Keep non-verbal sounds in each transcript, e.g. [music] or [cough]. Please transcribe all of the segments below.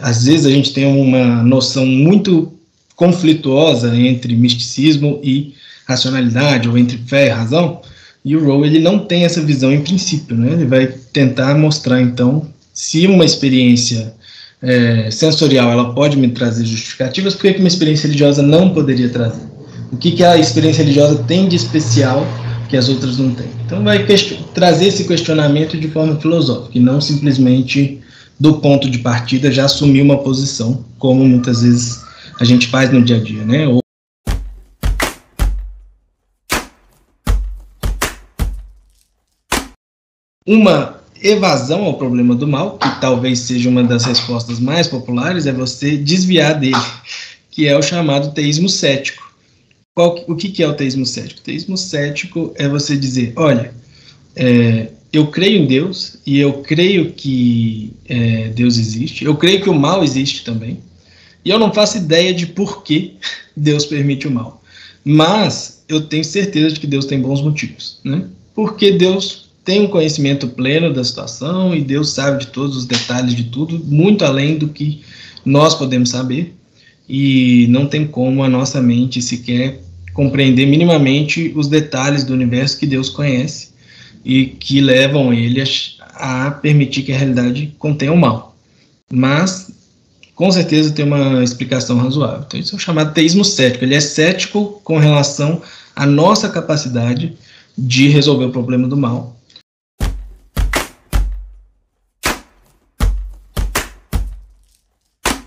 às vezes a gente tem uma noção muito conflituosa entre misticismo e racionalidade, ou entre fé e razão, e o Rowe ele não tem essa visão em princípio, né? Ele vai tentar mostrar então se uma experiência é, sensorial ela pode me trazer justificativas, por que uma experiência religiosa não poderia trazer? O que, que a experiência religiosa tem de especial que as outras não têm? Então vai trazer esse questionamento de forma filosófica e não simplesmente do ponto de partida já assumir uma posição, como muitas vezes a gente faz no dia a dia, né? Ou uma evasão ao problema do mal, que talvez seja uma das respostas mais populares, é você desviar dele, que é o chamado teísmo cético. Qual, o que, que é o teísmo cético? O teísmo cético é você dizer, olha, é, eu creio em Deus e eu creio que é, Deus existe, eu creio que o mal existe também, e eu não faço ideia de por que [laughs] Deus permite o mal, mas eu tenho certeza de que Deus tem bons motivos, né? Porque Deus tem um conhecimento pleno da situação e Deus sabe de todos os detalhes de tudo, muito além do que nós podemos saber, e não tem como a nossa mente sequer compreender minimamente os detalhes do universo que Deus conhece e que levam ele a, permitir que a realidade contenha o mal. Mas, com certeza, tem uma explicação razoável. Então, isso é o chamado teísmo cético. Ele é cético com relação à nossa capacidade de resolver o problema do mal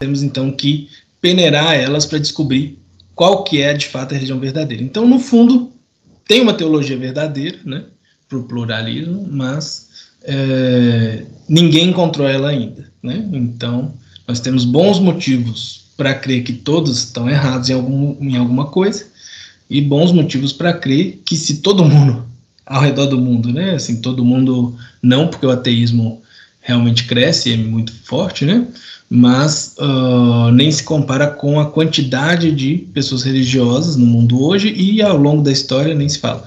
temos então que peneirar elas para descobrir qual que é de fato a religião verdadeira. Então, no fundo, tem uma teologia verdadeira, né, para o pluralismo, mas é, ninguém encontrou ela ainda, né? Então, nós temos bons motivos para crer que todos estão errados em, algum, em alguma coisa e bons motivos para crer que se todo mundo [laughs] ao redor do mundo, né, assim, todo mundo não, porque o ateísmo realmente cresce, é muito forte, né? mas uh, nem se compara com a quantidade de pessoas religiosas no mundo hoje e ao longo da história nem se fala.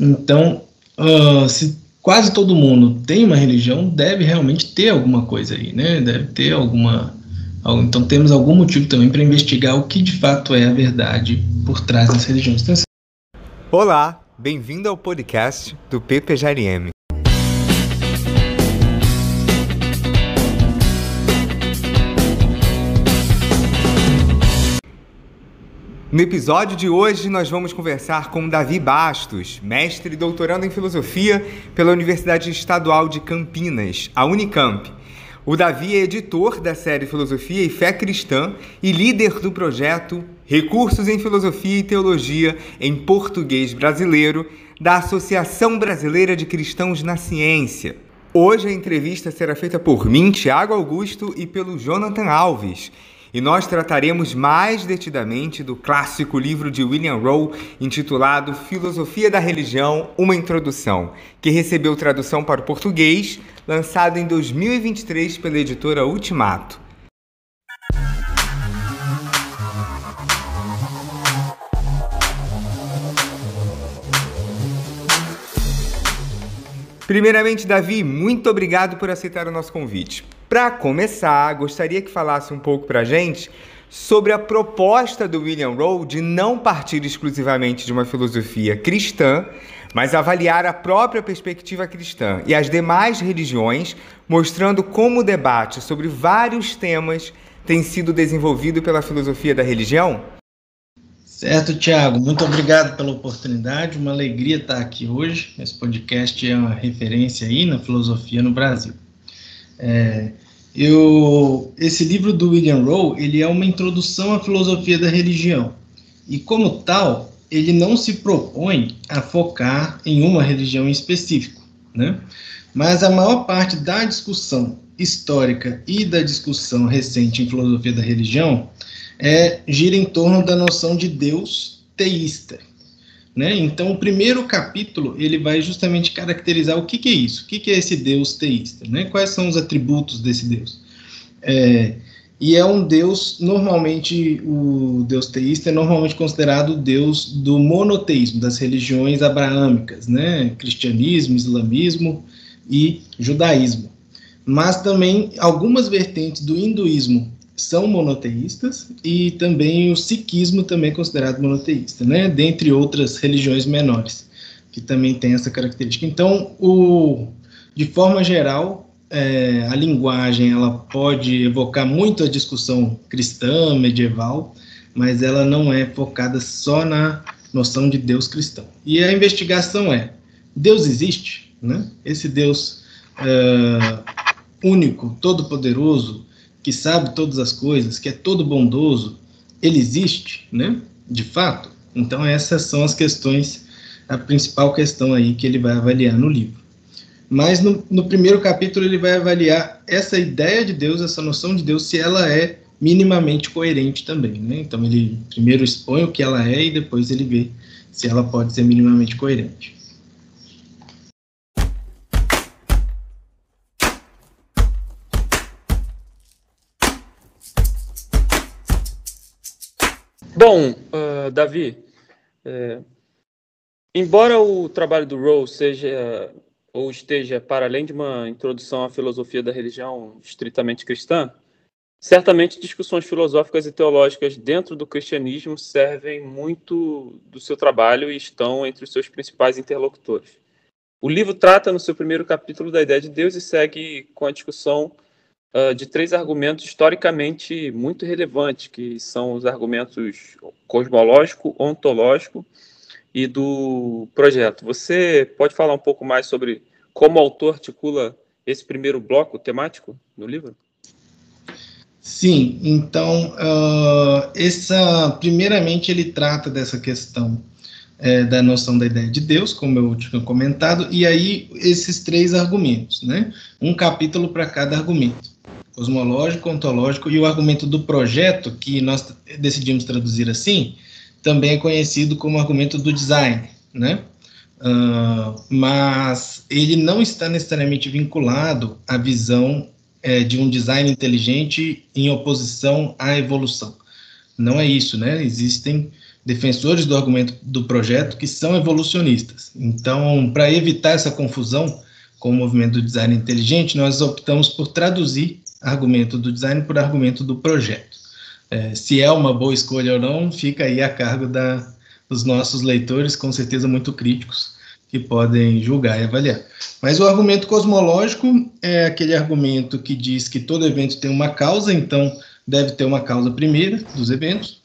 Então, uh, se quase todo mundo tem uma religião, deve realmente ter alguma coisa aí, né? Deve ter alguma. Então, temos algum motivo também para investigar o que de fato é a verdade por trás das religiões. Olá, bem-vindo ao podcast do PPJRM. No episódio de hoje, nós vamos conversar com Davi Bastos, mestre e doutorando em filosofia pela Universidade Estadual de Campinas, a Unicamp. O Davi é editor da série Filosofia e Fé Cristã e líder do projeto Recursos em Filosofia e Teologia em Português Brasileiro da Associação Brasileira de Cristãos na Ciência. Hoje a entrevista será feita por mim, Tiago Augusto, e pelo Jonathan Alves e nós trataremos mais detidamente do clássico livro de William Rowe intitulado Filosofia da Religião, uma introdução, que recebeu tradução para o português, lançado em 2023 pela editora Ultimato. Primeiramente, Davi, muito obrigado por aceitar o nosso convite. Para começar, gostaria que falasse um pouco para a gente sobre a proposta do William Rowe de não partir exclusivamente de uma filosofia cristã, mas avaliar a própria perspectiva cristã e as demais religiões, mostrando como o debate sobre vários temas tem sido desenvolvido pela filosofia da religião? Certo, Tiago. Muito obrigado pela oportunidade. Uma alegria estar aqui hoje. Esse podcast é uma referência aí na filosofia no Brasil. É, eu, esse livro do William Rowe, ele é uma introdução à filosofia da religião. E como tal, ele não se propõe a focar em uma religião em específico, né? Mas a maior parte da discussão histórica e da discussão recente em filosofia da religião é, gira em torno da noção de Deus teísta. Né? Então, o primeiro capítulo ele vai justamente caracterizar o que, que é isso, o que, que é esse Deus teísta, né? quais são os atributos desse Deus. É, e é um Deus, normalmente, o Deus teísta é normalmente considerado o Deus do monoteísmo, das religiões abraâmicas, né? cristianismo, islamismo e judaísmo. Mas também algumas vertentes do hinduísmo são monoteístas e também o sikhismo também é considerado monoteísta, né? Dentre outras religiões menores que também tem essa característica. Então, o, de forma geral, é, a linguagem ela pode evocar muito a discussão cristã medieval, mas ela não é focada só na noção de Deus cristão. E a investigação é: Deus existe? Né? Esse Deus uh, único, todo-poderoso, que sabe todas as coisas, que é todo bondoso, ele existe, né? De fato. Então essas são as questões, a principal questão aí que ele vai avaliar no livro. Mas no, no primeiro capítulo ele vai avaliar essa ideia de Deus, essa noção de Deus, se ela é minimamente coerente também, né? Então ele primeiro expõe o que ela é e depois ele vê se ela pode ser minimamente coerente. Bom, uh, Davi, é, embora o trabalho do Rowe seja ou esteja para além de uma introdução à filosofia da religião estritamente cristã, certamente discussões filosóficas e teológicas dentro do cristianismo servem muito do seu trabalho e estão entre os seus principais interlocutores. O livro trata no seu primeiro capítulo da ideia de Deus e segue com a discussão uh, de três argumentos historicamente muito relevantes, que são os argumentos cosmológico, ontológico e do projeto. Você pode falar um pouco mais sobre como o autor articula esse primeiro bloco temático no livro? Sim, então, uh, essa, primeiramente ele trata dessa questão é, da noção da ideia de Deus, como eu tinha comentado, e aí esses três argumentos, né? Um capítulo para cada argumento cosmológico, ontológico e o argumento do projeto, que nós decidimos traduzir assim, também é conhecido como argumento do design, né? Uh, mas ele não está necessariamente vinculado à visão é, de um design inteligente em oposição à evolução. Não é isso, né? Existem defensores do argumento do projeto que são evolucionistas. Então, para evitar essa confusão com o movimento do design inteligente, nós optamos por traduzir argumento do design por argumento do projeto. É, se é uma boa escolha ou não, fica aí a cargo da, dos nossos leitores, com certeza muito críticos, que podem julgar e avaliar. Mas o argumento cosmológico é aquele argumento que diz que todo evento tem uma causa, então deve ter uma causa primeira dos eventos.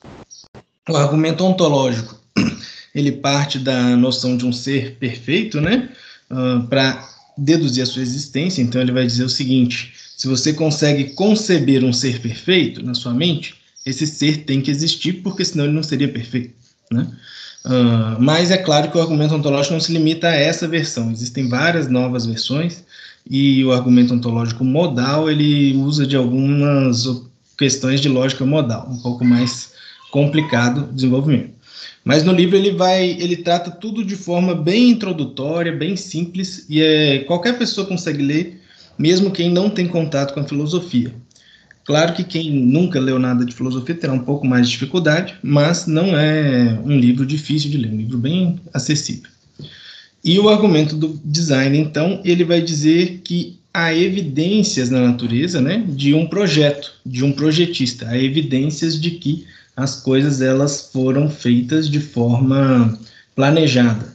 O argumento ontológico, [clears throat] ele parte da noção de um ser perfeito, né, uh, para deduzir a sua existência, então ele vai dizer o seguinte, se você consegue conceber um ser perfeito na sua mente, esse ser tem que existir, porque senão ele não seria perfeito. Né? Uh, mas é claro que o argumento ontológico não se limita a essa versão. Existem várias novas versões e o argumento ontológico modal ele usa de algumas questões de lógica modal, um pouco mais complicado o desenvolvimento. Mas no livro ele vai, ele trata tudo de forma bem introdutória, bem simples e é, qualquer pessoa consegue ler mesmo quem não tem contato com a filosofia. Claro que quem nunca leu nada de filosofia terá um pouco mais de dificuldade, mas não é um livro difícil de ler, um livro bem acessível. E o argumento do design, então, ele vai dizer que há evidências na natureza, né, de um projeto, de um projetista, há evidências de que as coisas elas foram feitas de forma planejada.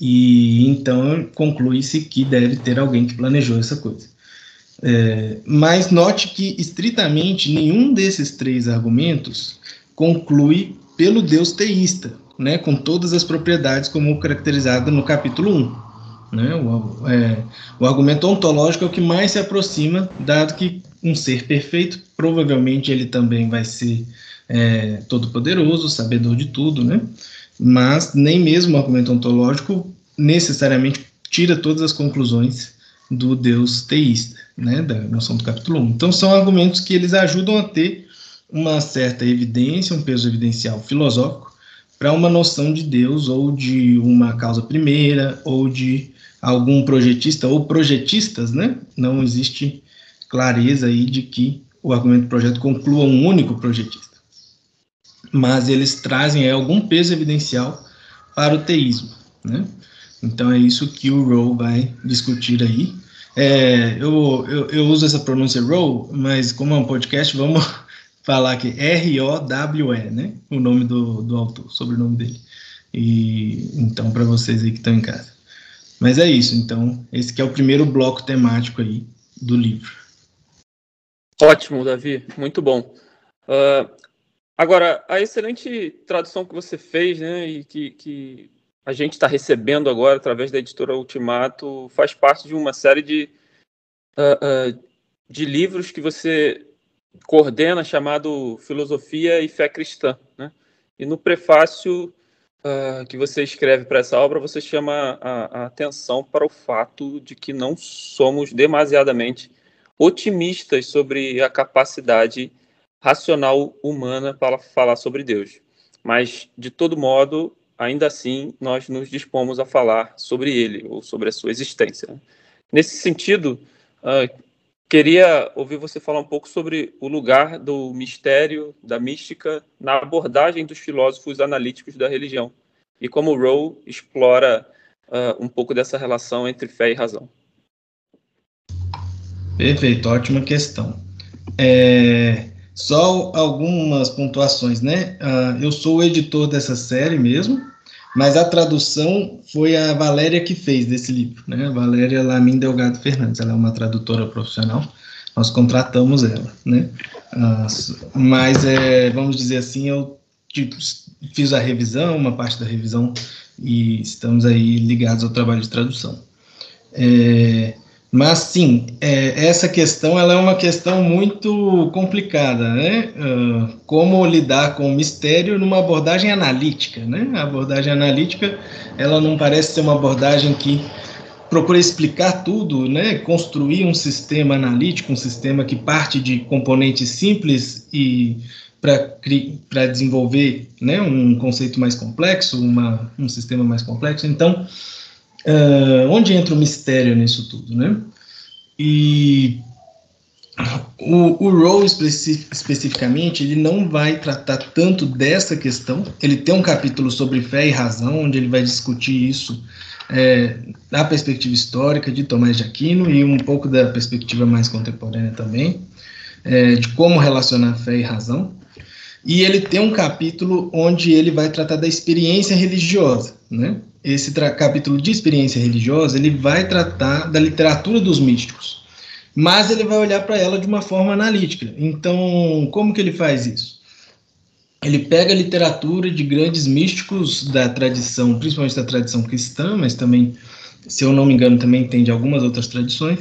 E então conclui-se que deve ter alguém que planejou essa coisa. É, mas note que, estritamente, nenhum desses três argumentos conclui pelo Deus teísta, né, com todas as propriedades como caracterizado no capítulo 1. Né, o, é, o argumento ontológico é o que mais se aproxima, dado que um ser perfeito, provavelmente ele também vai ser é, todo-poderoso, sabedor de tudo, né? mas nem mesmo o argumento ontológico necessariamente tira todas as conclusões do Deus teísta, né, da noção do capítulo 1. Então, são argumentos que eles ajudam a ter uma certa evidência, um peso evidencial filosófico, para uma noção de Deus, ou de uma causa primeira, ou de algum projetista, ou projetistas, né? Não existe clareza aí de que o argumento do projeto conclua um único projetista. Mas eles trazem aí, algum peso evidencial para o teísmo, né? Então é isso que o Rowe vai discutir aí. É, eu, eu, eu, uso essa pronúncia Rowe, mas como é um podcast, vamos [laughs] falar que R-O-W-E, né? O nome do, do autor, sobrenome dele. E então, para vocês aí que estão em casa. Mas é isso, então, esse que é o primeiro bloco temático aí do livro. Ótimo, Davi, muito bom. Uh, agora, a excelente tradução que você fez, né, e que, que a gente está recebendo agora através da editora Ultimato, faz parte de uma série de, uh, uh, de livros que você coordena chamado Filosofia e Fé Cristã. Né? E no prefácio uh, que você escreve para essa obra, você chama a, a, atenção para o fato de que não somos demasiadamente otimistas sobre a capacidade racional humana para falar sobre Deus. Mas, de todo modo, ainda assim, nós nos dispomos a falar sobre ele, ou sobre a sua existência. Nesse sentido, uh, Queria ouvir você falar um pouco sobre o lugar do mistério, da mística, na abordagem dos filósofos analíticos da religião e como Rowe explora uh, um pouco dessa relação entre fé e razão. Perfeito, ótima questão. É, só algumas pontuações, né? Uh, eu sou o editor dessa série mesmo, mas a tradução foi a Valéria que fez desse livro, né? A Valéria Lamin Delgado Fernandes, ela é uma tradutora profissional, nós contratamos ela, né? Mas, é, vamos dizer assim, eu tipo, fiz a revisão, uma parte da revisão, e estamos aí ligados ao trabalho de tradução. É, mas sim, é, essa questão ela é uma questão muito complicada, né? Uh, como lidar com o mistério numa abordagem analítica, né? A abordagem analítica ela não parece ser uma abordagem que procura explicar tudo, né? Construir um sistema analítico, um sistema que parte de componentes simples e para desenvolver, né? Um conceito mais complexo, uma, um sistema mais complexo. Então Uh, onde entra o mistério nisso tudo, né? E o, o Rowe especi especificamente, ele não vai tratar tanto dessa questão. Ele tem um capítulo sobre fé e razão, onde ele vai discutir isso é, da perspectiva histórica de Tomás de Aquino e um pouco da perspectiva mais contemporânea também, é, de como relacionar fé e razão. E ele tem um capítulo onde ele vai tratar da experiência religiosa, né? Esse capítulo de experiência religiosa, ele vai tratar da literatura dos místicos, mas ele vai olhar para ela de uma forma analítica. Então, como que ele faz isso? Ele pega a literatura de grandes místicos da tradição, principalmente da tradição cristã, mas também, se eu não me engano, também tem de algumas outras tradições,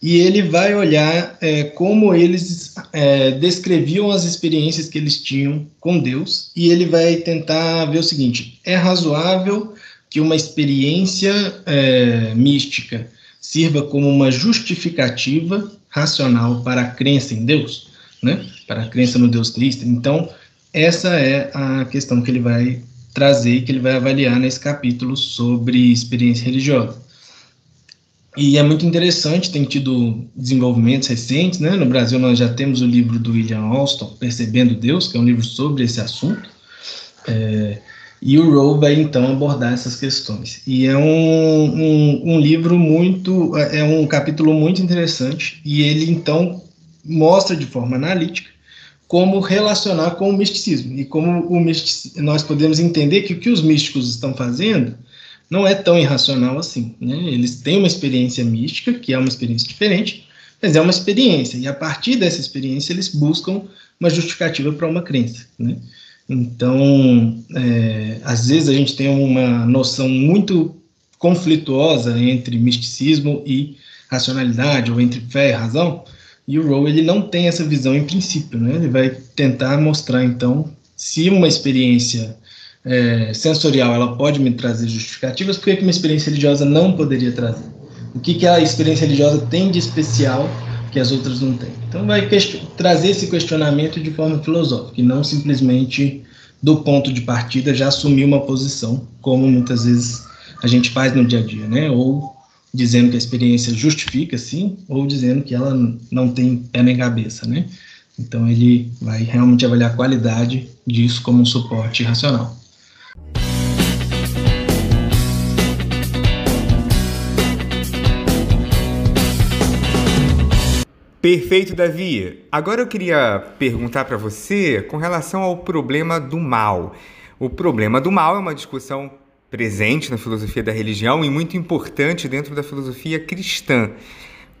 e ele vai olhar é, como eles é, descreviam as experiências que eles tinham com Deus, e ele vai tentar ver o seguinte: é razoável que uma experiência é, mística sirva como uma justificativa racional para a crença em Deus, né? para a crença no Deus Cristo. Então, essa é a questão que ele vai trazer e que ele vai avaliar nesse capítulo sobre experiência religiosa. E é muito interessante, tem tido desenvolvimentos recentes, né? No Brasil nós já temos o livro do William Alston, Percebendo Deus, que é um livro sobre esse assunto. É, e o Rowe vai então abordar essas questões. E é um, um, um, livro muito, é um capítulo muito interessante, e ele então mostra de forma analítica como relacionar com o misticismo, e como o nós podemos entender que o que os místicos estão fazendo não é tão irracional assim. Né? Eles têm uma experiência mística, que é uma experiência diferente, mas é uma experiência, e a partir dessa experiência eles buscam uma justificativa para uma crença. Né? Então, é, às vezes a gente tem uma noção muito conflituosa entre misticismo e racionalidade, ou entre fé e razão, e o Rowe ele não tem essa visão em princípio, né? Ele vai tentar mostrar então se uma experiência é, sensorial ela pode me trazer justificativas, por que uma experiência religiosa não poderia trazer? O que, que a experiência religiosa tem de especial que as outras não têm. Então, vai trazer esse questionamento de forma filosófica e não simplesmente do ponto de partida já assumir uma posição, como muitas vezes a gente faz no dia a dia, né? Ou dizendo que a experiência justifica, sim, ou dizendo que ela não tem pé nem cabeça, né? Então, ele vai realmente avaliar a qualidade disso como um suporte racional. Perfeito, Davi. Agora eu queria perguntar para você com relação ao problema do mal. O problema do mal é uma discussão presente na filosofia da religião e muito importante dentro da filosofia cristã.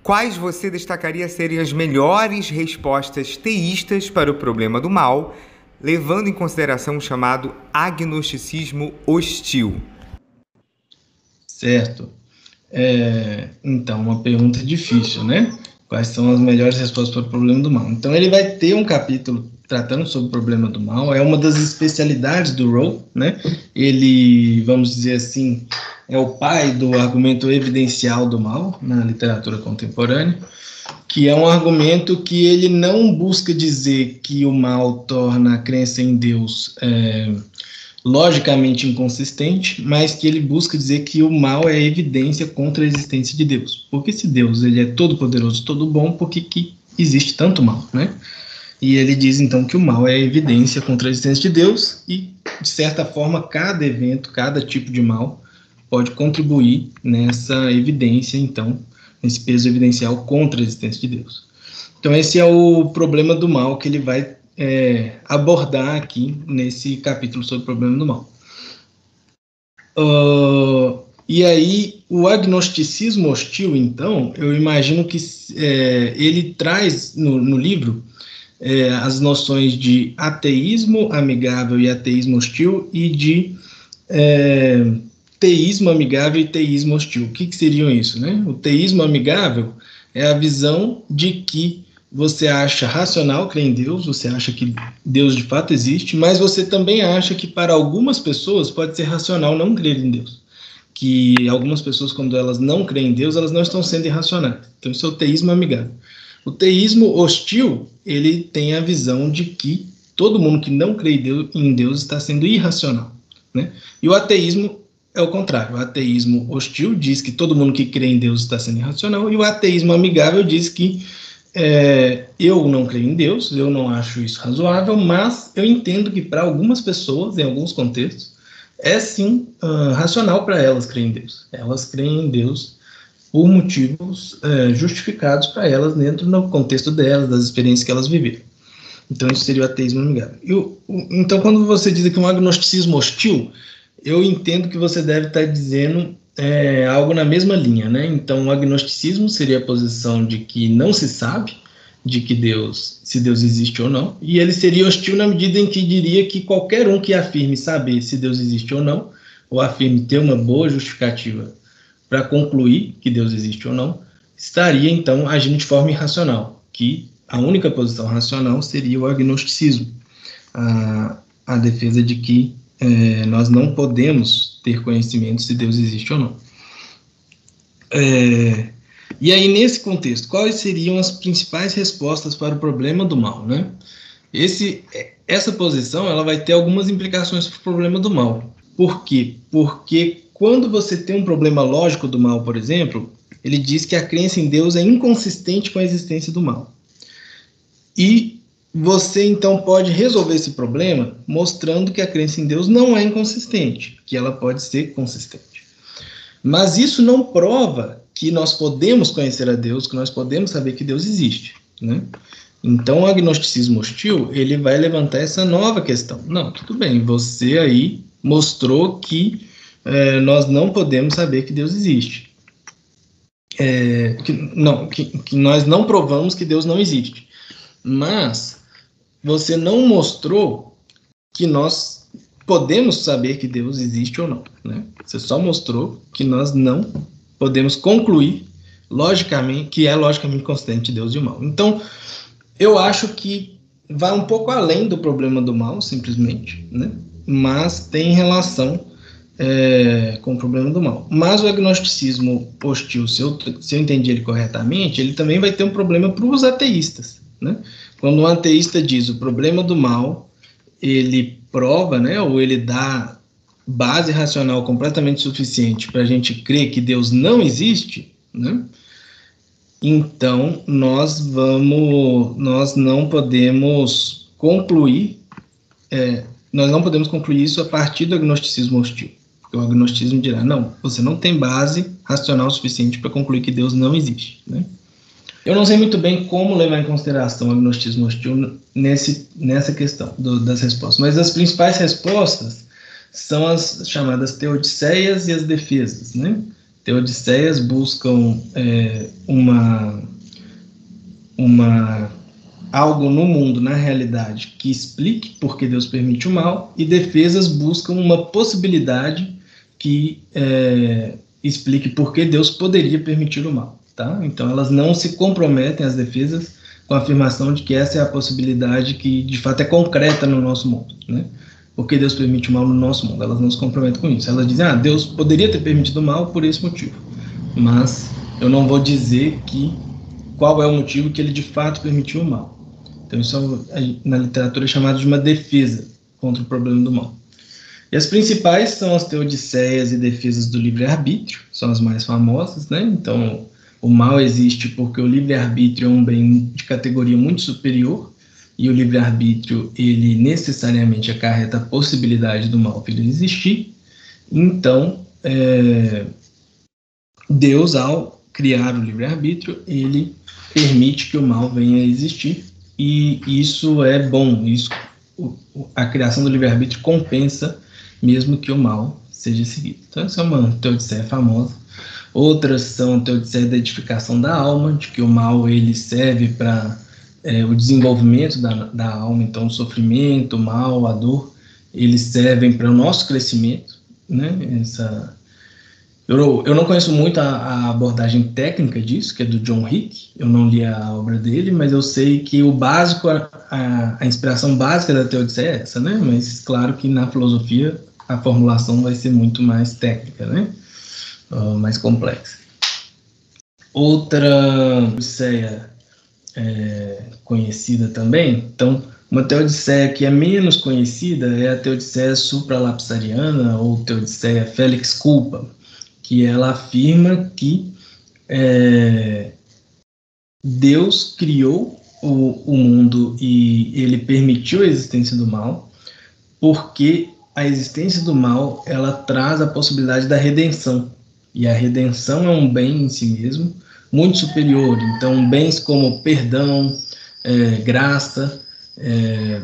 Quais você destacaria serem as melhores respostas teístas para o problema do mal, levando em consideração o chamado agnosticismo hostil? Certo. É, então, uma pergunta difícil, né? Quais são as melhores respostas para o problema do mal. Então ele vai ter um capítulo tratando sobre o problema do mal, é uma das especialidades do Rowe, né? Ele, vamos dizer assim, é o pai do argumento evidencial do mal na literatura contemporânea, que é um argumento que ele não busca dizer que o mal torna a crença em Deus é, logicamente inconsistente, mas que ele busca dizer que o mal é evidência contra a existência de Deus. Porque se Deus ele é todo poderoso, todo bom, por que, que existe tanto mal, né? E ele diz então que o mal é evidência contra a existência de Deus e de certa forma cada evento, cada tipo de mal pode contribuir nessa evidência então, nesse peso evidencial contra a existência de Deus. Então esse é o problema do mal que ele vai é, abordar aqui nesse capítulo sobre o problema do mal. Uh, e aí, o agnosticismo hostil, então, eu imagino que é, ele traz no, no livro é, as noções de ateísmo amigável e ateísmo hostil e de é, teísmo amigável e teísmo hostil. O que, que seriam isso? Né? O teísmo amigável é a visão de que você acha racional crer em Deus, você acha que Deus de fato existe, mas você também acha que para algumas pessoas pode ser racional não crer em Deus. Que algumas pessoas, quando elas não creem em Deus, elas não estão sendo irracionais. Então, isso é o teísmo amigável. O teísmo hostil, ele tem a visão de que todo mundo que não crê em Deus está sendo irracional. Né? E o ateísmo é o contrário. O ateísmo hostil diz que todo mundo que crê em Deus está sendo irracional, e o ateísmo amigável diz que é, eu não creio em Deus, eu não acho isso razoável, mas eu entendo que para algumas pessoas, em alguns contextos, é sim uh, racional para elas crer em Deus. Elas creem em Deus por motivos uh, justificados para elas dentro do contexto delas, das experiências que elas viveram. Então, isso seria o ateísmo. Eu, então, quando você diz que um agnosticismo hostil, eu entendo que você deve estar dizendo é algo na mesma linha, né? Então, o agnosticismo seria a posição de que não se sabe de que Deus, se Deus existe ou não, e ele seria hostil na medida em que diria que qualquer um que afirme saber se Deus existe ou não, ou afirme ter uma boa justificativa para concluir que Deus existe ou não, estaria então agindo de forma irracional, que a única posição racional seria o agnosticismo, a, a defesa de que é, nós não podemos ter conhecimento se Deus existe ou não. É, e aí, nesse contexto, quais seriam as principais respostas para o problema do mal? Né? Esse, essa posição ela vai ter algumas implicações para o problema do mal. Por quê? Porque quando você tem um problema lógico do mal, por exemplo, ele diz que a crença em Deus é inconsistente com a existência do mal. E você então pode resolver esse problema mostrando que a crença em Deus não é inconsistente, que ela pode ser consistente. Mas isso não prova que nós podemos conhecer a Deus, que nós podemos saber que Deus existe, né? Então, o agnosticismo hostil, ele vai levantar essa nova questão. Não, tudo bem, você aí mostrou que é, nós não podemos saber que Deus existe. É, que, não, que, que nós não provamos que Deus não existe. Mas você não mostrou que nós podemos saber que Deus existe ou não, né? Você só mostrou que nós não podemos concluir logicamente que é logicamente consistente Deus e o mal. Então, eu acho que vai um pouco além do problema do mal, simplesmente, né? Mas tem relação é, com o problema do mal. Mas o agnosticismo hostil, se eu, se eu entendi ele corretamente, ele também vai ter um problema para os ateístas, né? Quando um ateísta diz o problema do mal, ele prova, né, ou ele dá base racional completamente suficiente para a gente crer que Deus não existe, né? Então nós vamos, nós não podemos concluir, é, nós não podemos concluir isso a partir do agnosticismo hostil, porque o agnosticismo dirá não, você não tem base racional suficiente para concluir que Deus não existe, né? Eu não sei muito bem como levar em consideração o agnosticismo hostil nesse, nessa questão do, das respostas, mas as principais respostas são as chamadas teodiceias e as defesas. Né? Teodiceias buscam é, uma, uma algo no mundo, na realidade, que explique por que Deus permite o mal, e defesas buscam uma possibilidade que é, explique por que Deus poderia permitir o mal. Tá? Então, elas não se comprometem, as defesas, com a afirmação de que essa é a possibilidade que, de fato, é concreta no nosso mundo. Né? Porque Deus permite o mal no nosso mundo. Elas não se comprometem com isso. Elas dizem, ah, Deus poderia ter permitido o mal por esse motivo. Mas eu não vou dizer que qual é o motivo que ele de fato permitiu o mal. Então, isso é, na literatura é chamado de uma defesa contra o problema do mal. E as principais são as teodiceias e defesas do livre-arbítrio, são as mais famosas, né? Então, o mal existe porque o livre-arbítrio é um bem de categoria muito superior, e o livre-arbítrio, ele necessariamente acarreta a possibilidade do mal vir existir. Então, é, Deus, ao criar o livre-arbítrio, ele permite que o mal venha a existir, e isso é bom, isso, a criação do livre-arbítrio compensa mesmo que o mal seja seguido. Então, essa é uma teodiceia famosa. Outras são teodiceia da edificação da alma, de que o mal ele serve para é, o desenvolvimento da, da alma, então o sofrimento, o mal, a dor, eles servem para o nosso crescimento, né? Essa, eu, eu não conheço muito a, a, abordagem técnica disso, que é do John Hick, eu não li a obra dele, mas eu sei que o básico, a, a, inspiração básica da teodiceia é essa, né? Mas claro que na filosofia a formulação vai ser muito mais técnica, né? Uh, mais complexa. Outra teodiceia é, conhecida também, então, uma teodiceia que é menos conhecida é a teodiceia supralapsariana ou teodiceia Félix Culpa, que ela afirma que é, Deus criou o, o mundo e ele permitiu a existência do mal porque a existência do mal ela traz a possibilidade da redenção e a redenção é um bem em si mesmo muito superior. Então bens como perdão é, graça é,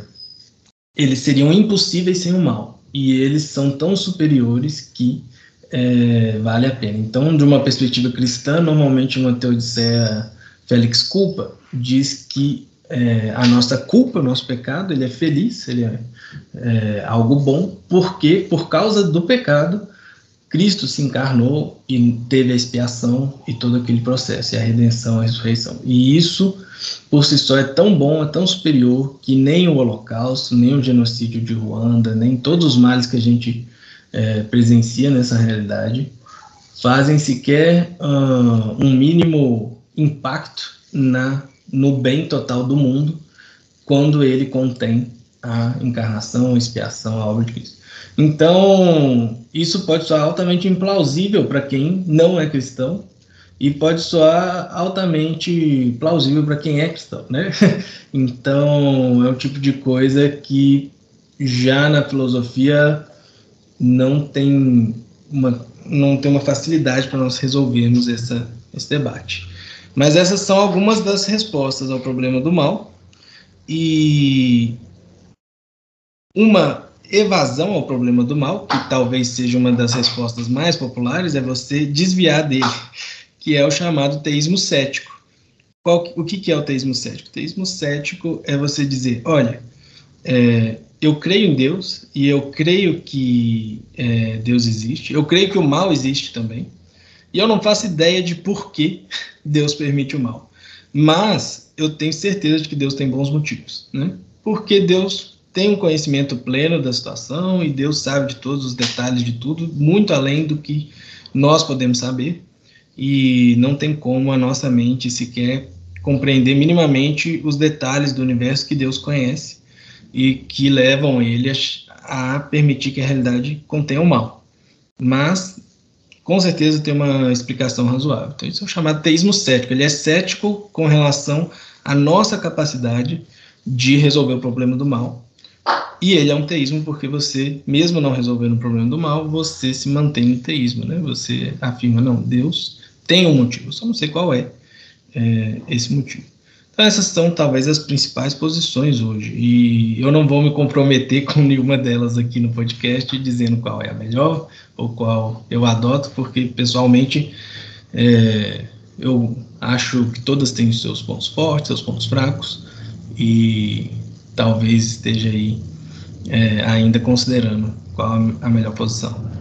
eles seriam impossíveis sem o mal. E eles são tão superiores que é, vale a pena. Então de uma perspectiva cristã normalmente uma teodiceia Félix Culpa diz que é, a nossa culpa, o nosso pecado, ele é feliz, ele é, é, algo bom, porque por causa do pecado, Cristo se encarnou e teve a expiação e todo aquele processo, e a redenção, a ressurreição. E isso, por si só, é tão bom, é tão superior, que nem o Holocausto, nem o genocídio de Ruanda, nem todos os males que a gente é, presencia nessa realidade, fazem sequer uh, um mínimo impacto na no bem total do mundo quando ele contém a encarnação, a expiação, a obra de Cristo. Então, isso pode soar altamente implausível para quem não é cristão e pode soar altamente plausível para quem é cristão, né? [laughs] Então, é o tipo de coisa que já na filosofia não tem uma, não tem uma facilidade para nós resolvermos essa, esse debate. Mas essas são algumas das respostas ao problema do mal. E uma evasão ao problema do mal, que talvez seja uma das respostas mais populares, é você desviar dele, que é o chamado teísmo cético. Qual, o que, que é o teísmo cético? O teísmo cético é você dizer: olha, é, eu creio em Deus e eu creio que é, Deus existe, eu creio que o mal existe também, e eu não faço ideia de por que Deus permite o mal. Mas eu tenho certeza de que Deus tem bons motivos, né? Porque Deus tem um conhecimento pleno da situação e Deus sabe de todos os detalhes de tudo, muito além do que nós podemos saber. E não tem como a nossa mente sequer compreender minimamente os detalhes do universo que Deus conhece e que levam ele a, permitir que a realidade contenha o mal. Mas com certeza tem uma explicação razoável. Então, isso é o chamado teísmo cético. Ele é cético com relação à nossa capacidade de resolver o problema do mal. E ele é um teísmo porque você, mesmo não resolvendo o problema do mal, você se mantém no teísmo, né? Você afirma, não, Deus tem um motivo, só não sei qual é. é, esse motivo. Então, essas são talvez as principais posições hoje. E eu não vou me comprometer com nenhuma delas aqui no podcast, dizendo qual é a melhor ou qual eu adoto, porque pessoalmente é, eu acho que todas têm seus pontos fortes, seus pontos fracos, e talvez esteja aí é, ainda considerando qual a melhor posição.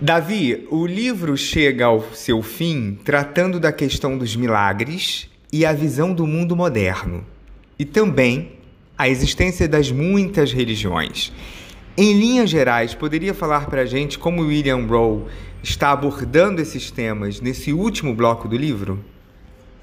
Davi, o livro chega ao seu fim tratando da questão dos milagres e a visão do mundo moderno, e também a existência das muitas religiões. Em linhas gerais, poderia falar para a gente como William Rowe está abordando esses temas nesse último bloco do livro?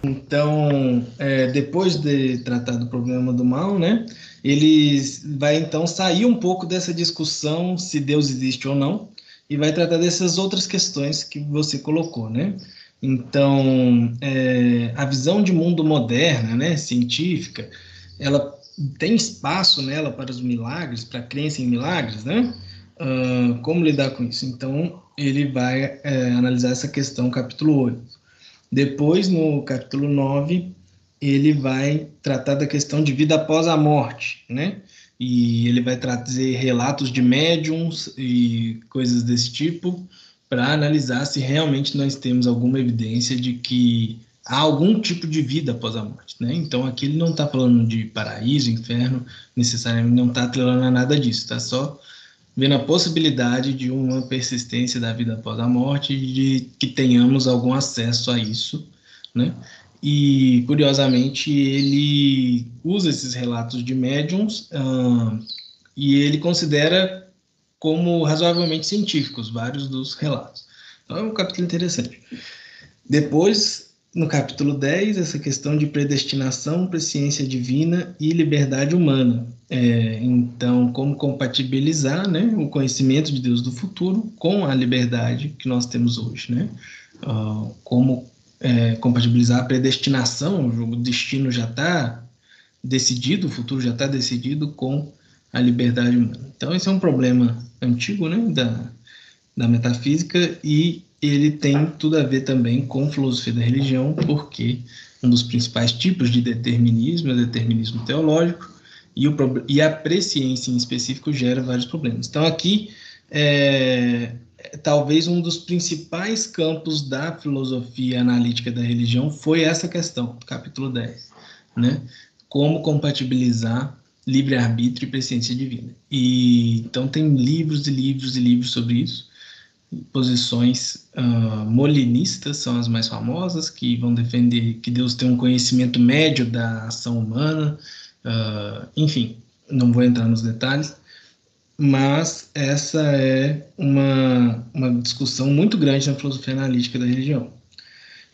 Então, é, depois de tratar do problema do mal, né, ele vai então sair um pouco dessa discussão se Deus existe ou não, e vai tratar dessas outras questões que você colocou, né? Então, é, a visão de mundo moderna, né, científica, ela tem espaço nela para os milagres, para a crença em milagres, né? Uh, como lidar com isso? Então, ele vai é, analisar essa questão capítulo 8. Depois, no capítulo 9, ele vai tratar da questão de vida após a morte, né? e ele vai trazer relatos de médiums e coisas desse tipo para analisar se realmente nós temos alguma evidência de que há algum tipo de vida após a morte, né? Então aqui ele não está falando de paraíso, inferno, necessariamente não está atrelando a nada disso, está só vendo a possibilidade de uma persistência da vida após a morte, de que tenhamos algum acesso a isso, né? E, curiosamente, ele usa esses relatos de médiums e ele considera como razoavelmente científicos vários dos relatos. Então, é um capítulo interessante. Depois, no capítulo 10, essa questão de predestinação, presciência divina e liberdade humana. É, então, como compatibilizar né, o conhecimento de Deus do futuro com a liberdade que nós temos hoje, né? Uh, como é, compatibilizar a predestinação, o destino já está decidido, o futuro já está decidido com a liberdade humana. Então, esse é um problema antigo né, da, da metafísica e ele tem tudo a ver também com filosofia da religião, porque um dos principais tipos de determinismo é o determinismo teológico, e, o, e a presciência em específico gera vários problemas. Então, aqui, é, talvez um dos principais campos da filosofia analítica da religião foi essa questão, capítulo 10, né? Como compatibilizar livre-arbítrio e presciência divina. E então tem livros e livros e livros sobre isso. Posições uh, molinistas são as mais famosas, que vão defender que Deus tem um conhecimento médio da ação humana. Uh, enfim, não vou entrar nos detalhes mas essa é uma, uma discussão muito grande na filosofia analítica da religião.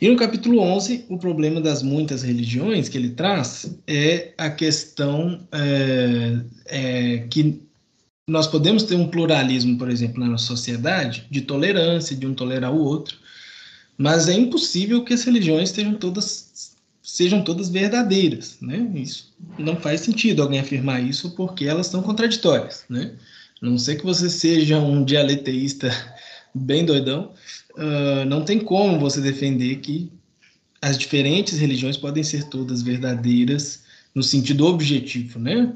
E no capítulo 11, o problema das muitas religiões que ele traz é a questão é, é, que nós podemos ter um pluralismo, por exemplo, na sociedade, de tolerância, de um tolerar o outro, mas é impossível que as religiões todas sejam todas verdadeiras, né? Isso não faz sentido alguém afirmar isso porque elas são contraditórias, né? A não sei que você seja um dialeteísta [laughs] bem doidão, uh, não tem como você defender que as diferentes religiões podem ser todas verdadeiras no sentido objetivo, né?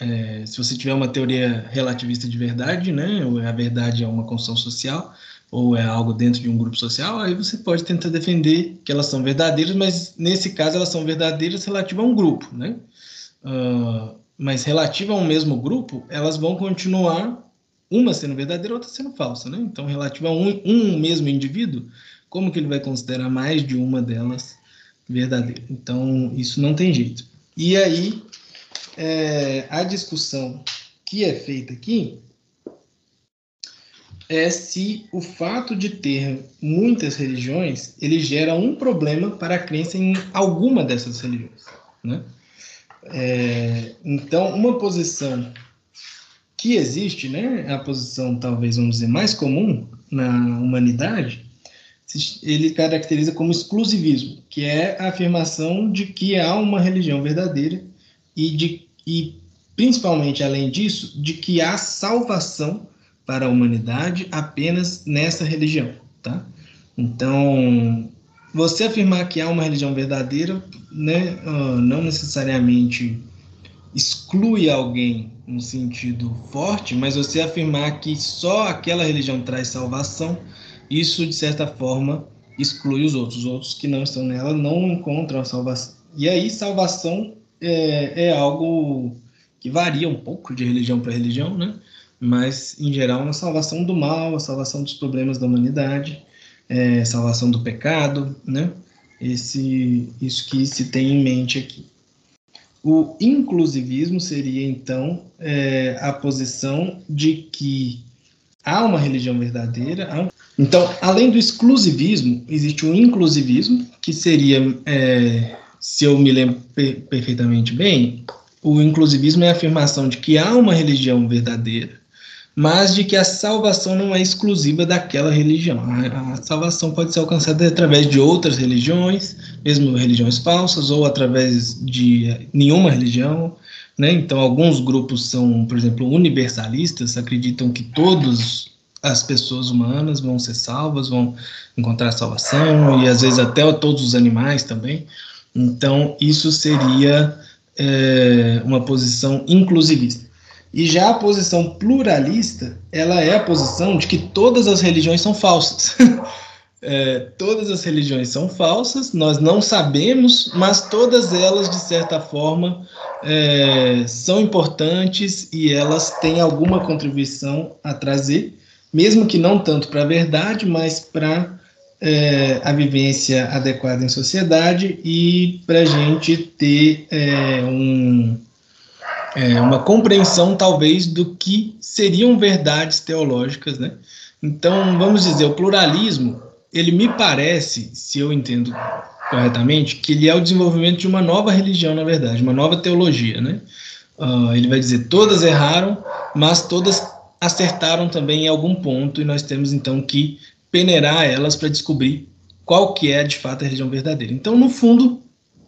É, se você tiver uma teoria relativista de verdade, né, ou a verdade é uma construção social, ou é algo dentro de um grupo social, aí você pode tentar defender que elas são verdadeiras, mas nesse caso elas são verdadeiras relativas a um grupo, né? Uh, mas relativa a um mesmo grupo, elas vão continuar uma sendo verdadeira, outra sendo falsa, né? Então, relativa a um, um mesmo indivíduo, como que ele vai considerar mais de uma delas verdadeira? Então, isso não tem jeito. E aí, é, a discussão que é feita aqui é se o fato de ter muitas religiões ele gera um problema para a crença em alguma dessas religiões, né? É, então, uma posição que existe, né, a posição talvez vamos dizer mais comum na humanidade, ele caracteriza como exclusivismo, que é a afirmação de que há uma religião verdadeira e de e principalmente além disso, de que há salvação para a humanidade apenas nessa religião, tá? Então, você afirmar que há uma religião verdadeira, né, uh, não necessariamente exclui alguém no sentido forte, mas você afirmar que só aquela religião traz salvação, isso de certa forma exclui os outros. Os outros que não estão nela não encontram a salvação. E aí, salvação é, é algo que varia um pouco de religião para religião, né? Mas, em geral, uma salvação do mal, a salvação dos problemas da humanidade, é, salvação do pecado, né? Esse, isso que se tem em mente aqui. O inclusivismo seria, então, é, a posição de que há uma religião verdadeira. Um... Então, além do exclusivismo, existe o inclusivismo, que seria, é, se eu me lembro per perfeitamente bem, o inclusivismo é a afirmação de que há uma religião verdadeira, mas de que a salvação não é exclusiva daquela religião. A, salvação pode ser alcançada através de outras religiões, mesmo religiões falsas, ou através de nenhuma religião. Né? Então, alguns grupos são, por exemplo, universalistas, acreditam que todas as pessoas humanas vão ser salvas, vão encontrar salvação, e às vezes até todos os animais também. Então, isso seria é, uma posição inclusivista. E já a posição pluralista, ela é a posição de que todas as religiões são falsas. [laughs] é, todas as religiões são falsas, nós não sabemos, mas todas elas, de certa forma, é, são importantes e elas têm alguma contribuição a trazer, mesmo que não tanto para a verdade, mas para é, a vivência adequada em sociedade e para a gente ter é, um é, uma compreensão, talvez, do que seriam verdades teológicas, né? Então, vamos dizer, o pluralismo, ele me parece, se eu entendo corretamente, que ele é o desenvolvimento de uma nova religião, na verdade, uma nova teologia, né? Uh, ele vai dizer, todas erraram, mas todas acertaram também em algum ponto, e nós temos, então, que peneirar elas para descobrir qual que é, de fato, a religião verdadeira. Então, no fundo,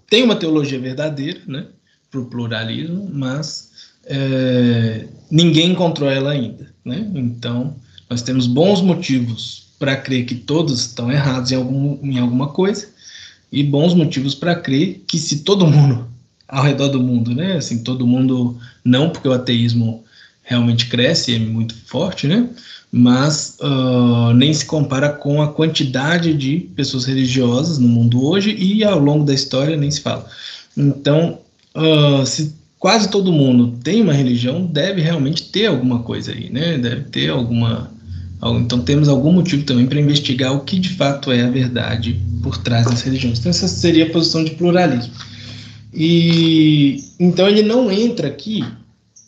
tem uma teologia verdadeira, né? para o pluralismo, mas é, ninguém encontrou ela ainda. Né? Então, nós temos bons motivos para crer que todos estão errados em, algum, em alguma coisa e bons motivos para crer que se todo mundo ao redor do mundo, né, assim, todo mundo não, porque o ateísmo realmente cresce, é muito forte, né, mas uh, nem se compara com a quantidade de pessoas religiosas no mundo hoje e ao longo da história nem se fala. Então, uh, se quase todo mundo tem uma religião, deve realmente ter alguma coisa aí, né? Deve ter alguma. Então temos algum motivo também para investigar o que de fato é a verdade por trás das religiões. Então essa seria a posição de pluralismo. E então ele não entra aqui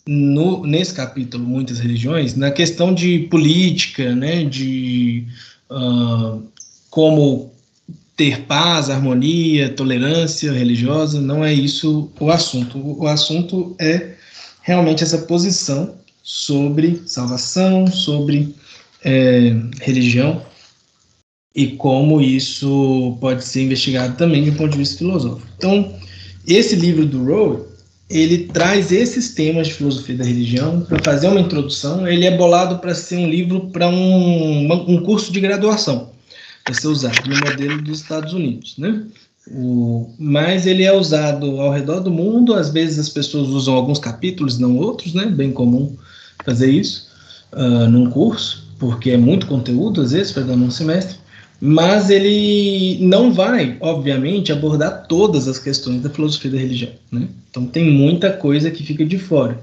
no, nesse capítulo muitas religiões na questão de política, né? De uh, como ter paz, harmonia, tolerância religiosa, não é isso o assunto. O assunto é realmente essa posição sobre salvação, sobre é, religião e como isso pode ser investigado também do ponto de vista filosófico. Então, esse livro do Rowe, ele traz esses temas de filosofia da religião para fazer uma introdução. Ele é bolado para ser um livro para um, um curso de graduação para ser usado no modelo dos Estados Unidos, né? O, mas ele é usado ao redor do mundo, às vezes as pessoas usam alguns capítulos, não outros, né? Bem comum fazer isso uh, num curso, porque é muito conteúdo, às vezes, para dar um semestre, mas ele não vai, obviamente, abordar todas as questões da filosofia da religião, né? Então tem muita coisa que fica de fora.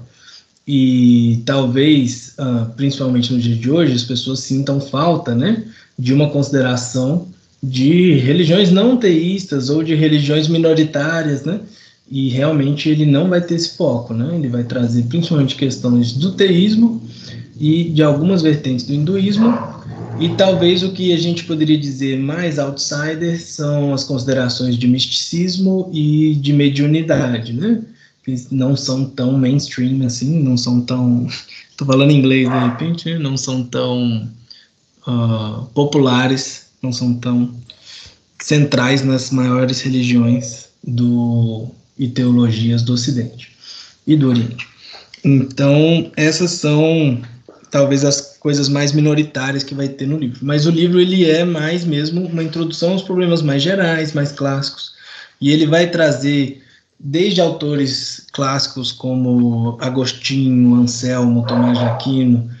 E talvez, uh, principalmente no dia de hoje, as pessoas sintam falta, né? de uma consideração de religiões não teístas ou de religiões minoritárias, né? E realmente ele não vai ter esse foco, né? Ele vai trazer principalmente questões do teísmo e de algumas vertentes do hinduísmo e talvez o que a gente poderia dizer mais outsider são as considerações de misticismo e de mediunidade, né? Que não são tão mainstream assim, não são tão. [laughs] Estou falando inglês de repente, né? não são tão uh, populares, não são tão centrais nas maiores religiões do, e teologias do Ocidente e do Oriente. Então, essas são talvez as coisas mais minoritárias que vai ter no livro. Mas o livro ele é mais mesmo uma introdução aos problemas mais gerais, mais clássicos, e ele vai trazer desde autores clássicos como Agostinho, Anselmo, Tomás de Aquino,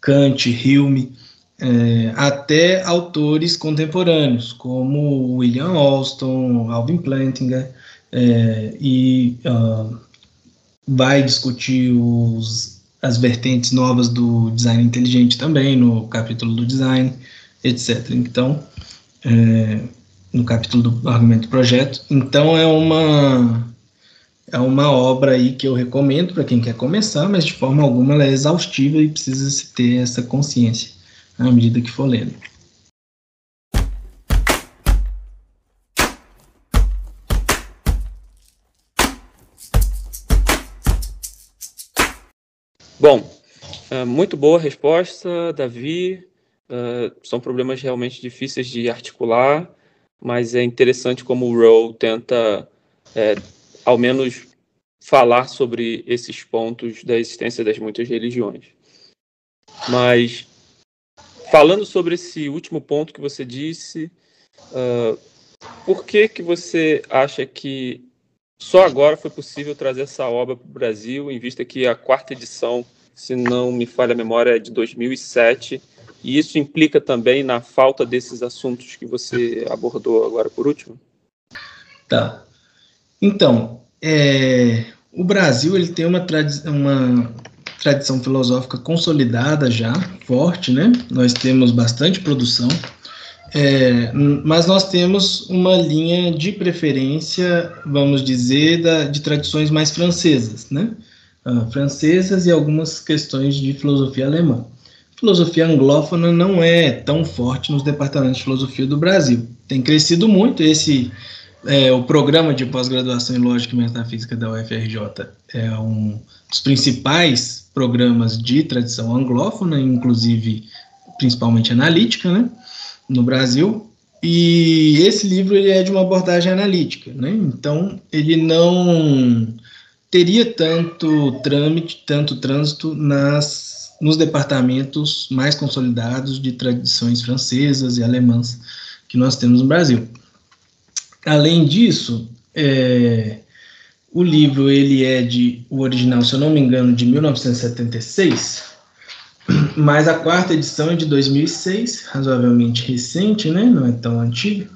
Kant, Hume, é, até autores contemporâneos como William Alston, Alvin Plantinga, é, e uh, vai discutir os, as vertentes novas do design inteligente também, no capítulo do design, etc. Então, é, no capítulo do argumento do projeto. Então, é uma, é uma obra aí que eu recomendo para quem quer começar, mas de forma alguma ela é exaustiva e precisa se ter essa consciência à medida que for lendo. Bom, é, muito boa resposta, Davi. É, são problemas realmente difíceis de articular, mas é interessante como o Rowe tenta, é, ao menos, falar sobre esses pontos da existência das muitas religiões. Mas, falando sobre esse último ponto que você disse, uh, por que, que você acha que só agora foi possível trazer essa obra para o Brasil, em vista que a quarta edição, se não me falha a memória, é de 2007, e isso implica também na falta desses assuntos que você abordou agora por último? Tá. Então, é, o Brasil ele tem uma, tradi uma tradição filosófica consolidada já, forte, né? Nós temos bastante produção. É, mas nós temos uma linha de preferência, vamos dizer, da, de tradições mais francesas, né? Ah, francesas e algumas questões de filosofia alemã. Filosofia anglófona não é tão forte nos departamentos de filosofia do Brasil. Tem crescido muito. Esse é, o programa de pós-graduação em lógica e metafísica da UFRJ é um dos principais programas de tradição anglófona, inclusive principalmente analítica, né? No Brasil, e esse livro ele é de uma abordagem analítica, né? Então ele não teria tanto trâmite, tanto trânsito nas nos departamentos mais consolidados de tradições francesas e alemãs que nós temos no Brasil. Além disso, é, o livro ele é de o original, se eu não me engano, de 1976 mas a quarta edição é de 2006, razoavelmente recente, né? Não é tão antiga.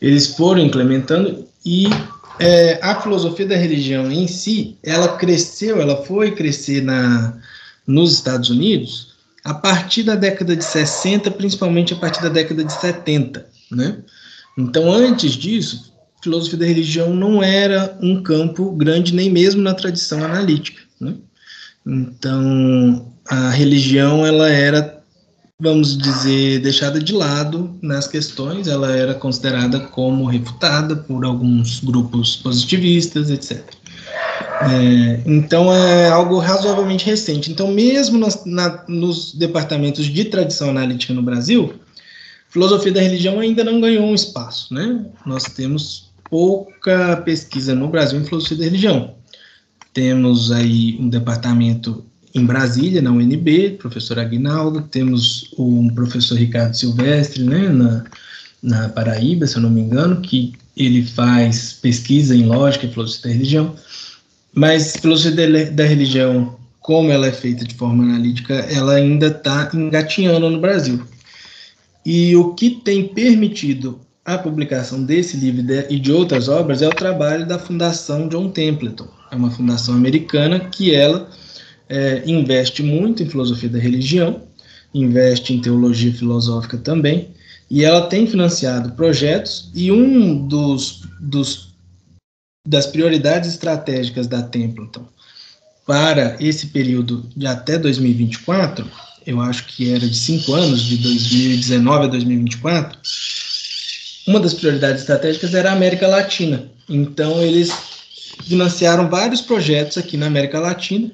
Eles foram implementando e é, a filosofia da religião em si, ela cresceu, ela foi crescer na, nos Estados Unidos a partir da década de 60, principalmente a partir da década de 70, né? Então, antes disso, filosofia da religião não era um campo grande nem mesmo na tradição analítica, né? Então, a religião ela era, vamos dizer, deixada de lado nas questões, ela era considerada como refutada por alguns grupos positivistas, etc. É, então é algo razoavelmente recente. Então, mesmo nas, na, nos departamentos de tradição analítica no Brasil, filosofia da religião ainda não ganhou um espaço, né? Nós temos pouca pesquisa no Brasil em filosofia da religião. Temos aí um departamento em Brasília, na UNB, professor Aguinaldo, temos o professor Ricardo Silvestre, né, na, na Paraíba, se eu não me engano, que ele faz pesquisa em lógica e filosofia da religião, mas filosofia da religião, como ela é feita de forma analítica, ela ainda está engatinhando no Brasil. E o que tem permitido a publicação desse livro e de outras obras é o trabalho da Fundação John Templeton. É uma fundação americana que ela é, investe muito em filosofia da religião, investe em teologia filosófica também, e ela tem financiado projetos, e um dos, dos das prioridades estratégicas da Templeton para esse período de até 2024, eu acho que era de cinco anos, de 2019 a 2024, uma das prioridades estratégicas era a América Latina. Então, eles financiaram vários projetos aqui na América Latina,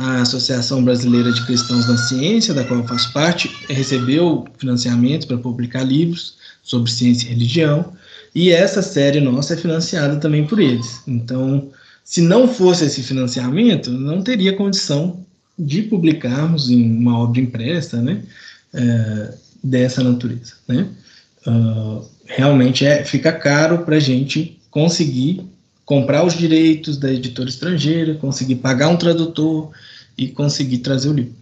a Associação Brasileira de Cristãos na Ciência, da qual eu faço parte, recebeu financiamento para publicar livros sobre ciência e religião, e essa série nossa é financiada também por eles. Então, se não fosse esse financiamento, não teria condição de publicarmos em uma obra impressa, né, é, dessa natureza, né. Uh, realmente é, fica caro para a gente conseguir comprar os direitos da editora estrangeira, conseguir pagar um tradutor e conseguir trazer o livro.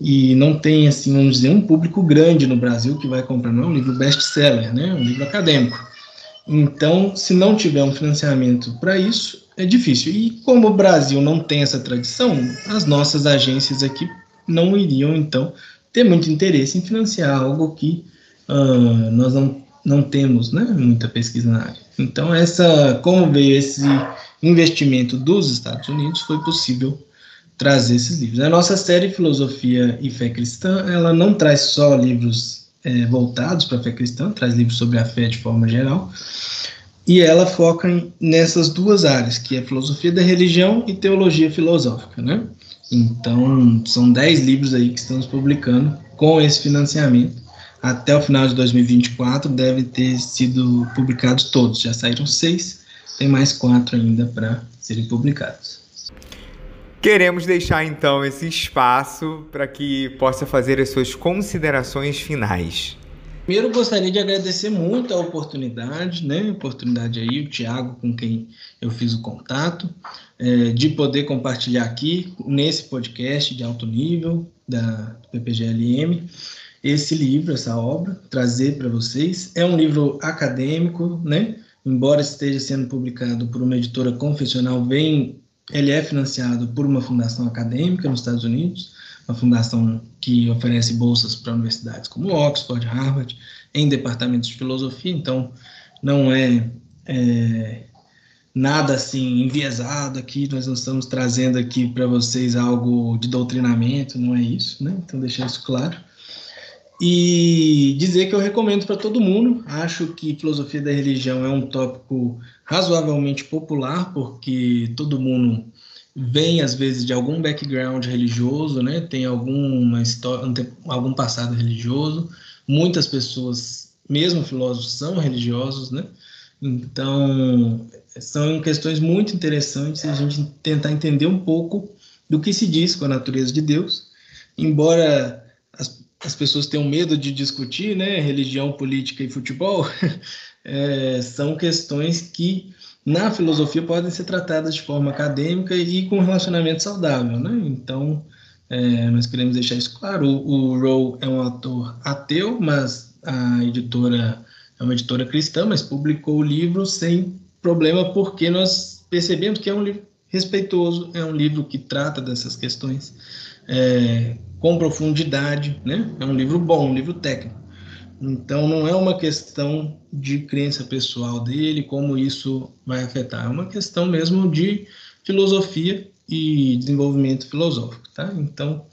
E não tem, assim, vamos dizer, um público grande no Brasil que vai comprar, não é um livro best-seller, né, é um livro acadêmico. Então, se não tiver um financiamento para isso, é difícil. E como o Brasil não tem essa tradição, as nossas agências aqui não iriam, então, ter muito interesse em financiar algo que uh, nós não, não temos né, muita pesquisa na área. Então, essa, como veio esse investimento dos Estados Unidos, foi possível trazer esses livros. A nossa série Filosofia e Fé Cristã, ela não traz só livros é, voltados para a fé cristã, traz livros sobre a fé de forma geral, e ela foca em, nessas duas áreas, que é filosofia da religião e teologia filosófica, né? Então, são dez livros aí que estamos publicando com esse financiamento. Até o final de 2024 deve ter sido publicados todos. Já saíram seis, tem mais quatro ainda para serem publicados. Queremos deixar então esse espaço para que possa fazer as suas considerações finais. Primeiro, gostaria de agradecer muito a oportunidade, né? A oportunidade aí, o Tiago, com quem eu fiz o contato, é, de poder compartilhar aqui, nesse podcast de alto nível da PPGLM, esse livro, essa obra, trazer para vocês. É um livro acadêmico, né? Embora esteja sendo publicado por uma editora confessional, vem ele é financiado por uma fundação acadêmica nos Estados Unidos, uma fundação que oferece bolsas para universidades como Oxford, Harvard, em departamentos de filosofia, então não é, é nada assim enviesado aqui, nós não estamos trazendo aqui para vocês algo de doutrinamento, não é isso, né? Então deixar isso claro. E dizer que eu recomendo para todo mundo. Acho que filosofia da religião é um tópico razoavelmente popular, porque todo mundo vem às vezes de algum background religioso, né? Tem alguma história, algum passado religioso. Muitas pessoas, mesmo filósofos, são religiosos, né? Então, são questões muito interessantes a gente tentar entender um pouco do que se diz com a natureza de Deus, embora as as pessoas têm medo de discutir, né, religião, política e futebol, [laughs] é, são questões que na filosofia podem ser tratadas de forma acadêmica e com relacionamento saudável, né? Então, é, nós queremos deixar isso claro. O, o Rowe é um autor ateu, mas a editora é uma editora cristã, mas publicou o livro sem problema, porque nós percebemos que é um livro respeitoso, é um livro que trata dessas questões é, com profundidade, né? É um livro bom, um livro técnico. Então, não é uma questão de crença pessoal dele, como isso vai afetar. É uma questão mesmo de filosofia e desenvolvimento filosófico, tá? Então,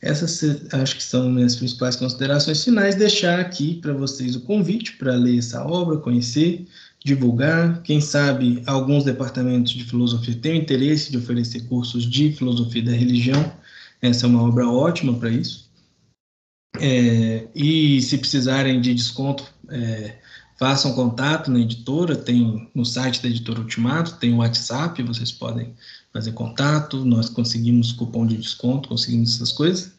essas acho que são minhas principais considerações finais. Deixar aqui para vocês o convite para ler essa obra, conhecer, divulgar. Quem sabe alguns departamentos de filosofia têm interesse de oferecer cursos de filosofia da religião essa é uma obra ótima para isso. É, e se precisarem de desconto, é, façam contato na editora, tem no site da editora Ultimato, tem o WhatsApp, vocês podem fazer contato, nós conseguimos cupom de desconto, conseguimos essas coisas.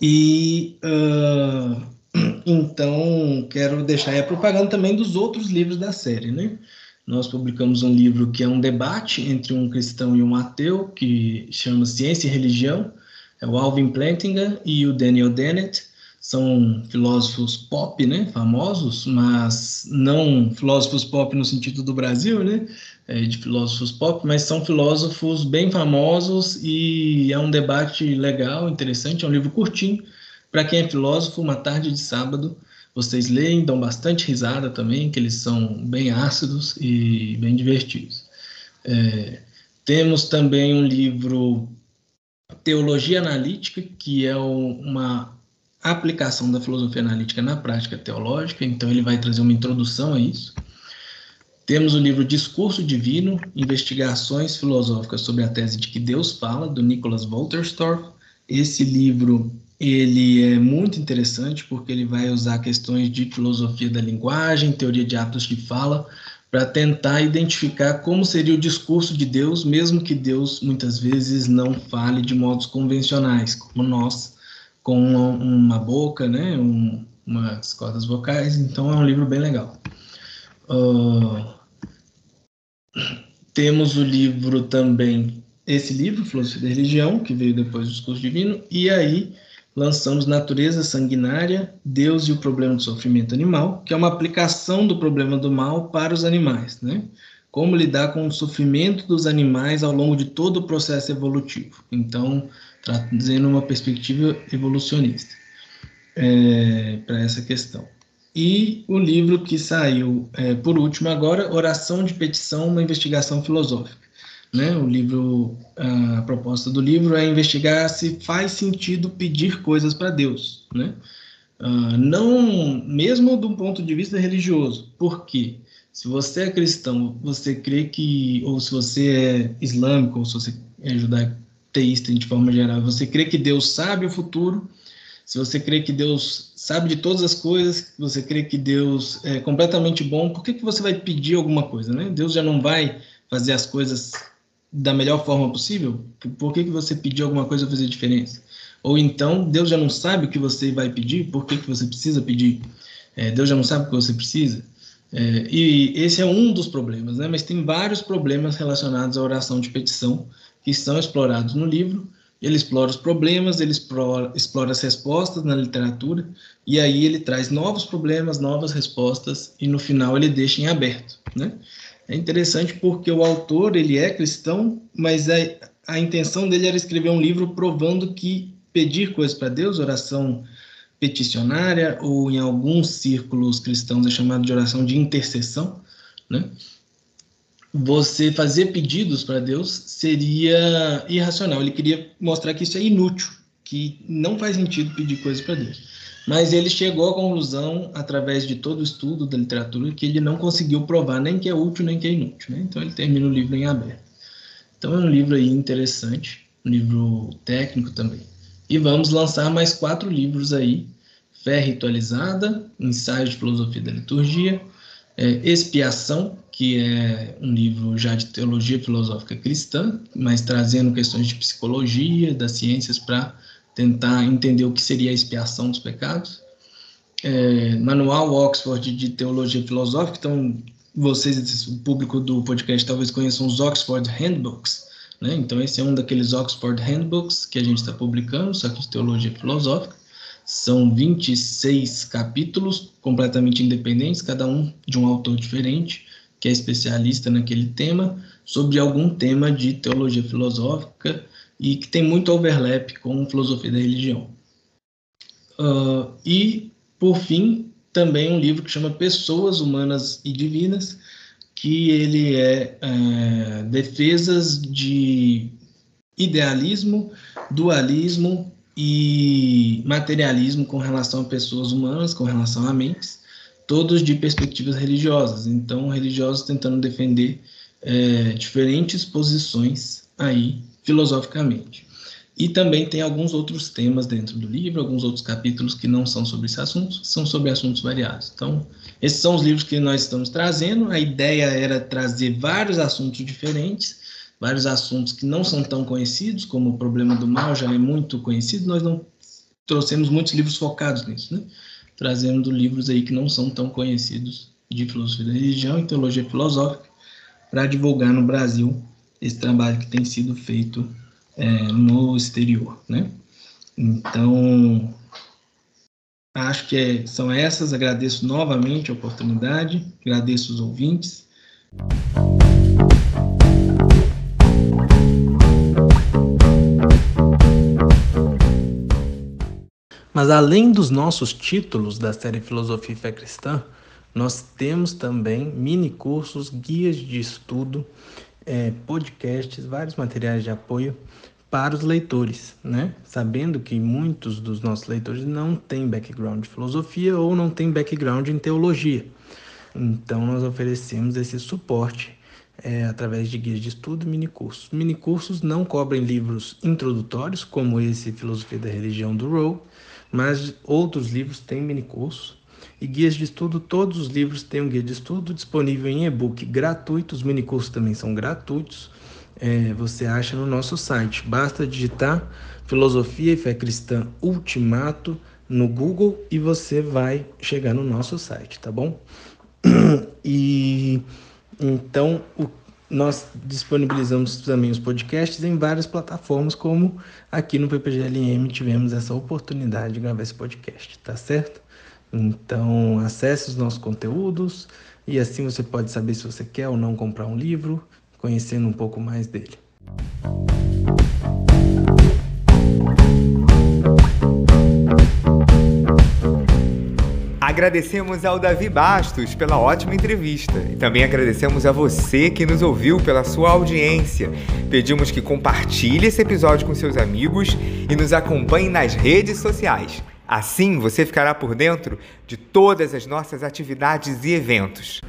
E uh, [clears throat] então quero deixar a propaganda também dos outros livros da série, né? Nós publicamos um livro que é um debate entre um cristão e um ateu, que chama Ciência e Religião. É o Alvin Plantinga e o Daniel Dennett. São filósofos pop, né, famosos, mas não filósofos pop no sentido do Brasil, né, é, de filósofos pop, mas são filósofos bem famosos e é um debate legal, interessante. É um livro curtinho para quem é filósofo, uma tarde de sábado vocês leem, dão bastante risada também, que eles são bem ácidos e bem divertidos. É, temos também um livro Teologia Analítica, que é uma aplicação da filosofia analítica na prática teológica, então ele vai trazer uma introdução a isso. Temos o livro Discurso Divino, Investigações Filosóficas sobre a Tese de que Deus Fala, do Nicholas Wolterstorff. Esse livro ele é muito interessante porque ele vai usar questões de filosofia da linguagem, teoria de atos de fala, para tentar identificar como seria o discurso de Deus, mesmo que Deus muitas vezes não fale de modos convencionais, como nós, com uma, uma boca, né, um, umas cordas vocais. Então é um livro bem legal. Uh, temos o livro também, esse livro, Filosofia da Religião, que veio depois do discurso divino, e aí lançamos Natureza Sanguinária, Deus e o Problema do Sofrimento Animal, que é uma aplicação do problema do mal para os animais, né? Como lidar com o sofrimento dos animais ao longo de todo o processo evolutivo. Então, trazendo uma perspectiva evolucionista é, para essa questão. E o livro que saiu é, por último agora, Oração de Petição, uma investigação filosófica. Né? O livro, a proposta do livro é investigar se faz sentido pedir coisas para Deus, né? Uh, não, mesmo do ponto de vista religioso. Por quê? Se você é cristão, você crê que, ou se você é islâmico, ou se você é judaico-teísta de forma geral, você crê que Deus sabe o futuro, se você crê que Deus sabe de todas as coisas, você crê que Deus é completamente bom, por que, que você vai pedir alguma coisa, né? Deus já não vai fazer as coisas da melhor forma possível? Por que, que você pediu alguma coisa fazer diferença? Ou então, Deus já não sabe o que você vai pedir, por que, que você precisa pedir? É, Deus já não sabe o que você precisa? É, e esse é um dos problemas, né? mas tem vários problemas relacionados à oração de petição que são explorados no livro. Ele explora os problemas, ele explora, explora as respostas na literatura, e aí ele traz novos problemas, novas respostas, e no final ele deixa em aberto. Né? É interessante porque o autor ele é cristão, mas a, a intenção dele era escrever um livro provando que pedir coisas para Deus, oração peticionária, ou em alguns círculos cristãos é chamado de oração de intercessão, né? Você fazer pedidos para Deus seria irracional. Ele queria mostrar que isso é inútil, que não faz sentido pedir coisas para Deus. Mas ele chegou à conclusão, através de todo o estudo da literatura, que ele não conseguiu provar nem que é útil nem que é inútil. Né? Então ele termina o livro em aberto. Então é um livro aí interessante, um livro técnico também. E vamos lançar mais quatro livros aí: Fé Ritualizada, Ensaio de Filosofia da Liturgia, é, Expiação, que é um livro já de teologia filosófica cristã, mas trazendo questões de psicologia, das ciências para tentar entender o que seria a expiação dos pecados. É, Manual Oxford de Teologia Filosófica, então vocês, o público do podcast, talvez conheçam os Oxford Handbooks, né? Então esse é um daqueles Oxford Handbooks que a gente está publicando, só que de Teologia Filosófica. São 26 capítulos completamente independentes, cada um de um autor diferente, que é especialista naquele tema, sobre algum tema de teologia filosófica, e que tem muito overlap com filosofia da religião. Uh, e, por fim, também um livro que chama Pessoas Humanas e Divinas, que ele é, é defesas de idealismo, dualismo e materialismo com relação a pessoas humanas, com relação a mentes, todos de perspectivas religiosas. Então, religiosos tentando defender é, diferentes posições aí filosoficamente. E também tem alguns outros temas dentro do livro, alguns outros capítulos que não são sobre esse assunto, são sobre assuntos variados. Então, esses são os livros que nós estamos trazendo. A ideia era trazer vários assuntos diferentes, vários assuntos que não são tão conhecidos, como o problema do mal já é muito conhecido, nós não trouxemos muitos livros focados nisso, né? Trazendo livros aí que não são tão conhecidos de filosofia da religião e teologia filosófica para divulgar no Brasil esse trabalho que tem sido feito é, no exterior, né? Então, acho que é, são essas. Agradeço novamente a oportunidade, agradeço os ouvintes. Mas além dos nossos títulos da série Filosofia e Fé Cristã, nós temos também mini cursos, guias de estudo é, podcasts, vários materiais de apoio para os leitores, né? Sabendo que muitos dos nossos leitores não têm background de filosofia ou não têm background em teologia. Então, nós oferecemos esse suporte é, através de guias de estudo e minicursos. Minicursos não cobrem livros introdutórios, como esse Filosofia da Religião do Rowe, mas outros livros têm minicursos e guias de estudo. Todos os livros têm um guia de estudo disponível em e-book gratuito. Os minicursos também são gratuitos. É, você acha no nosso site. Basta digitar Filosofia e Fé Cristã Ultimato no Google e você vai chegar no nosso site, tá bom? [clears throat] E então o, nós disponibilizamos também os podcasts em várias plataformas, como aqui no PPGLM tivemos essa oportunidade de gravar esse podcast, tá certo? Então acesse os nossos conteúdos e assim você pode saber se você quer ou não comprar um livro, conhecendo um pouco mais dele. Agradecemos ao Davi Bastos pela ótima entrevista e também agradecemos a você que nos ouviu pela sua audiência. Pedimos que compartilhe esse episódio com seus amigos e nos acompanhe nas redes sociais. Assim você ficará por dentro de todas as nossas atividades e eventos.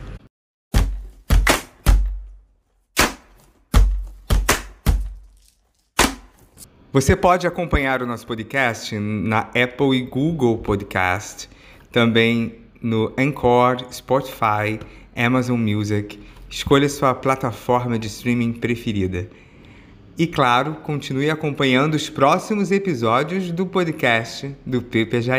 Você pode acompanhar o nosso podcast na Apple e Google Podcast também no Anchor, Spotify, Amazon Music. Escolha sua plataforma de streaming preferida. E claro, continue acompanhando os próximos episódios do podcast do PPGL